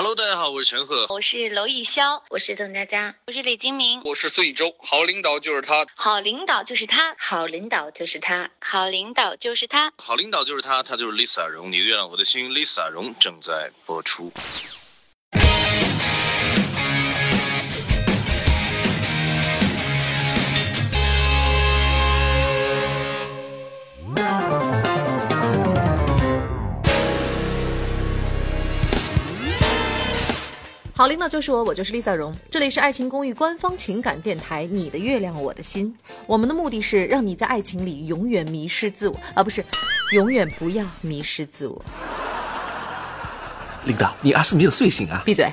Hello，大家好，我是陈赫，我是娄艺潇，我是邓家佳，我是李金铭，我是孙艺洲。好领导就是他，好领导就是他，好领导就是他，好领导就是他，好领导就是他，他就是 Lisa 荣。你的月亮我的心，Lisa 荣正在播出。好领导就是我，我就是 Lisa 荣。这里是爱情公寓官方情感电台，你的月亮我的心。我们的目的是让你在爱情里永远迷失自我，啊，不是，永远不要迷失自我。领导，你阿是没有睡醒啊？闭嘴。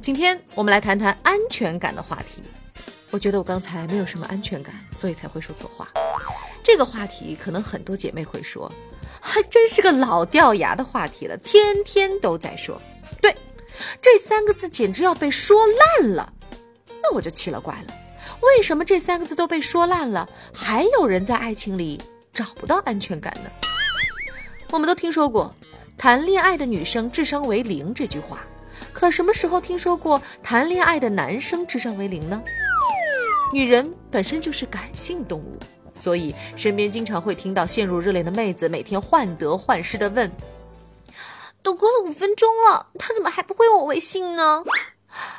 今天我们来谈谈安全感的话题。我觉得我刚才没有什么安全感，所以才会说错话。这个话题可能很多姐妹会说，还真是个老掉牙的话题了，天天都在说。这三个字简直要被说烂了，那我就奇了怪了，为什么这三个字都被说烂了，还有人在爱情里找不到安全感呢？我们都听说过“谈恋爱的女生智商为零”这句话，可什么时候听说过谈恋爱的男生智商为零呢？女人本身就是感性动物，所以身边经常会听到陷入热恋的妹子每天患得患失的问。都过了五分钟了，他怎么还不回我微信呢？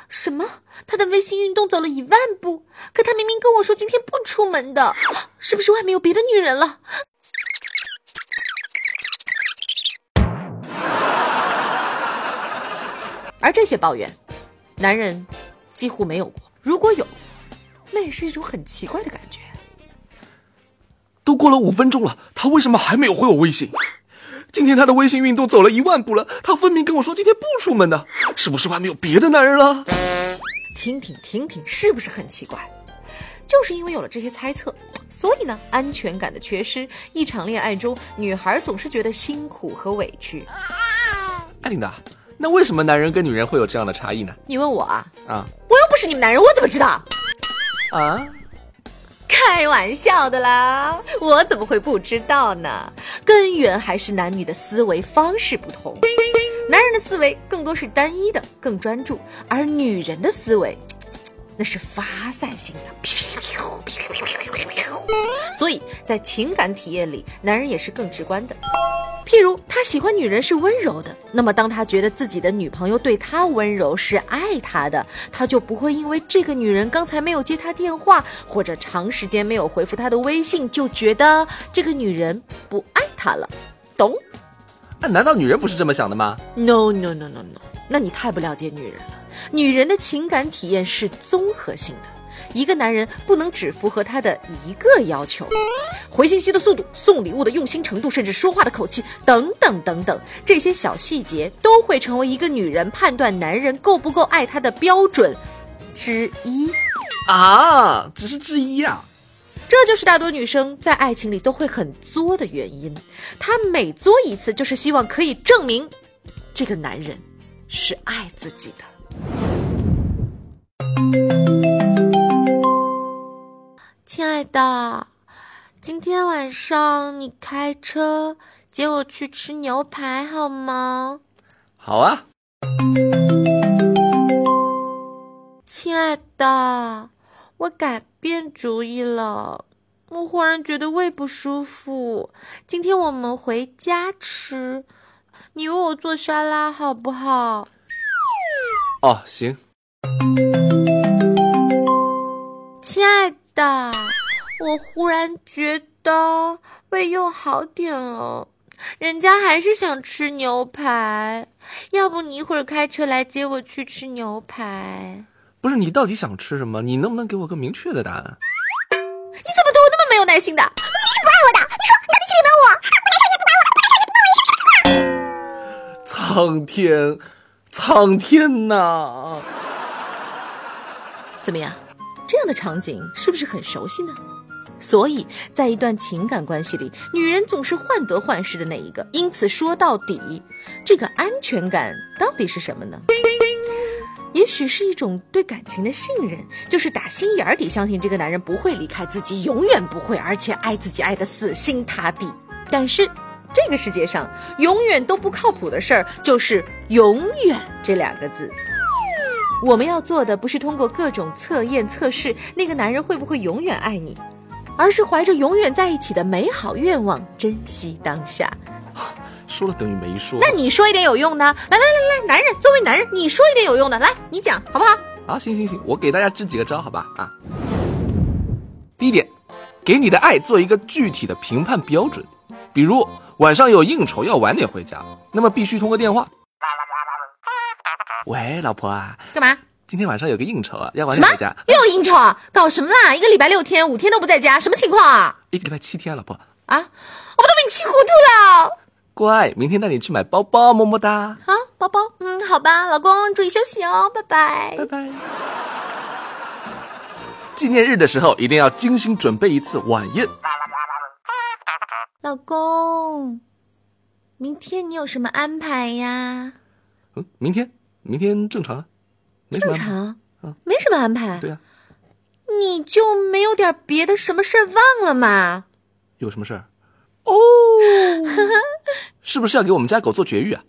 什么？他的微信运动走了一万步，可他明明跟我说今天不出门的，是不是外面有别的女人了？而这些抱怨，男人几乎没有过。如果有，那也是一种很奇怪的感觉。都过了五分钟了，他为什么还没有回我微信？今天他的微信运动走了一万步了，他分明跟我说今天不出门的，是不是外面有别的男人了？听听听听，是不是很奇怪？就是因为有了这些猜测，所以呢，安全感的缺失，一场恋爱中，女孩总是觉得辛苦和委屈。艾琳达，那为什么男人跟女人会有这样的差异呢？你问我啊？啊，我又不是你们男人，我怎么知道？啊？开玩笑的啦，我怎么会不知道呢？根源还是男女的思维方式不同，男人的思维更多是单一的，更专注，而女人的思维，那是发散性的。所以在情感体验里，男人也是更直观的。譬如他喜欢女人是温柔的，那么当他觉得自己的女朋友对他温柔是爱他的，他就不会因为这个女人刚才没有接他电话，或者长时间没有回复他的微信，就觉得这个女人不爱他了。懂？那难道女人不是这么想的吗？No No No No No，那你太不了解女人了。女人的情感体验是综合性的。一个男人不能只符合他的一个要求，回信息的速度、送礼物的用心程度，甚至说话的口气等等等等，这些小细节都会成为一个女人判断男人够不够爱她的标准之一。啊，只是之一啊！这就是大多女生在爱情里都会很作的原因。她每作一次，就是希望可以证明这个男人是爱自己的。亲爱的，今天晚上你开车接我去吃牛排好吗？好啊。亲爱的，我改变主意了，我忽然觉得胃不舒服。今天我们回家吃，你为我做沙拉好不好？哦，行。亲爱的，我忽然觉得胃又好点了，人家还是想吃牛排，要不你一会儿开车来接我去吃牛排？不是，你到底想吃什么？你能不能给我个明确的答案？你怎么对我那么没有耐心的？你是不爱我的？你说，你到底气里没有我？不爱我，不爱我，你不爱我。苍天，苍天呐！怎么样？这样的？场景是不是很熟悉呢？所以在一段情感关系里，女人总是患得患失的那一个。因此说到底，这个安全感到底是什么呢？也许是一种对感情的信任，就是打心眼底相信这个男人不会离开自己，永远不会，而且爱自己爱得死心塌地。但是这个世界上永远都不靠谱的事儿就是“永远”这两个字。我们要做的不是通过各种测验测试那个男人会不会永远爱你，而是怀着永远在一起的美好愿望，珍惜当下。说了等于没说。那你说一点有用的，来来来来，男人作为男人，你说一点有用的，来你讲好不好？啊，行行行，我给大家支几个招，好吧？啊，第一点，给你的爱做一个具体的评判标准，比如晚上有应酬要晚点回家，那么必须通个电话。喂，老婆啊，干嘛？今天晚上有个应酬啊，要晚什么点回家。又有应酬啊？搞什么啦？一个礼拜六天，五天都不在家，什么情况啊？一个礼拜七天，老婆，啊，我不都被你气糊涂了？乖，明天带你去买包包，么么哒，啊，包包，嗯，好吧，老公注意休息哦，拜拜。拜拜。纪念日的时候一定要精心准备一次晚宴。老公，明天你有什么安排呀？嗯，明天，明天正常啊。正常嗯，没什么安排。对呀、你就没有点别的什么事儿忘了吗？有什么事儿？哦，是不是要给我们家狗做绝育啊？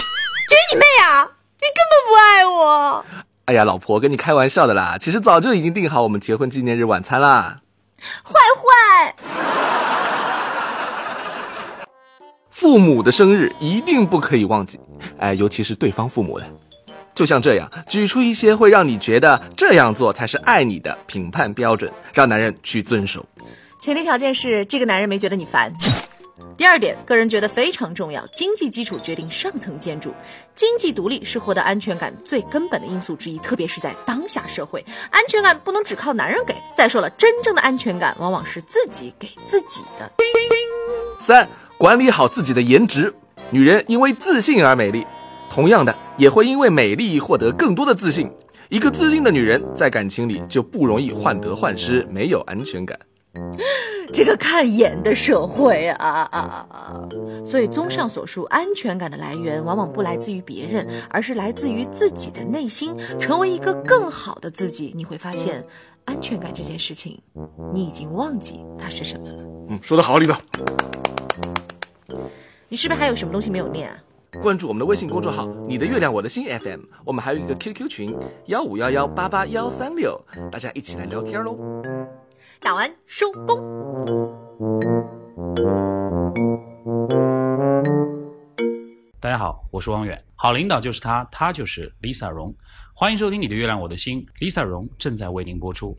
绝你妹啊！你根本不爱我。哎呀，老婆，跟你开玩笑的啦。其实早就已经定好我们结婚纪念日晚餐啦。坏坏，父母的生日一定不可以忘记，哎，尤其是对方父母的。就像这样，举出一些会让你觉得这样做才是爱你的评判标准，让男人去遵守。前提条件是这个男人没觉得你烦。第二点，个人觉得非常重要，经济基础决定上层建筑。经济独立是获得安全感最根本的因素之一，特别是在当下社会，安全感不能只靠男人给。再说了，真正的安全感往往是自己给自己的。三，管理好自己的颜值。女人因为自信而美丽，同样的也会因为美丽获得更多的自信。一个自信的女人在感情里就不容易患得患失，没有安全感。这个看眼的社会啊啊啊！所以，综上所述，安全感的来源往往不来自于别人，而是来自于自己的内心。成为一个更好的自己，你会发现，安全感这件事情，你已经忘记它是什么了。嗯，说得好，李导。你是不是还有什么东西没有念啊？关注我们的微信公众号“你的月亮我的心 FM”，我们还有一个 QQ 群幺五幺幺八八幺三六，大家一起来聊天喽。打完收工。大家好，我是王远。好领导就是他，他就是 Lisa 荣。欢迎收听《你的月亮我的心》，Lisa 荣正在为您播出。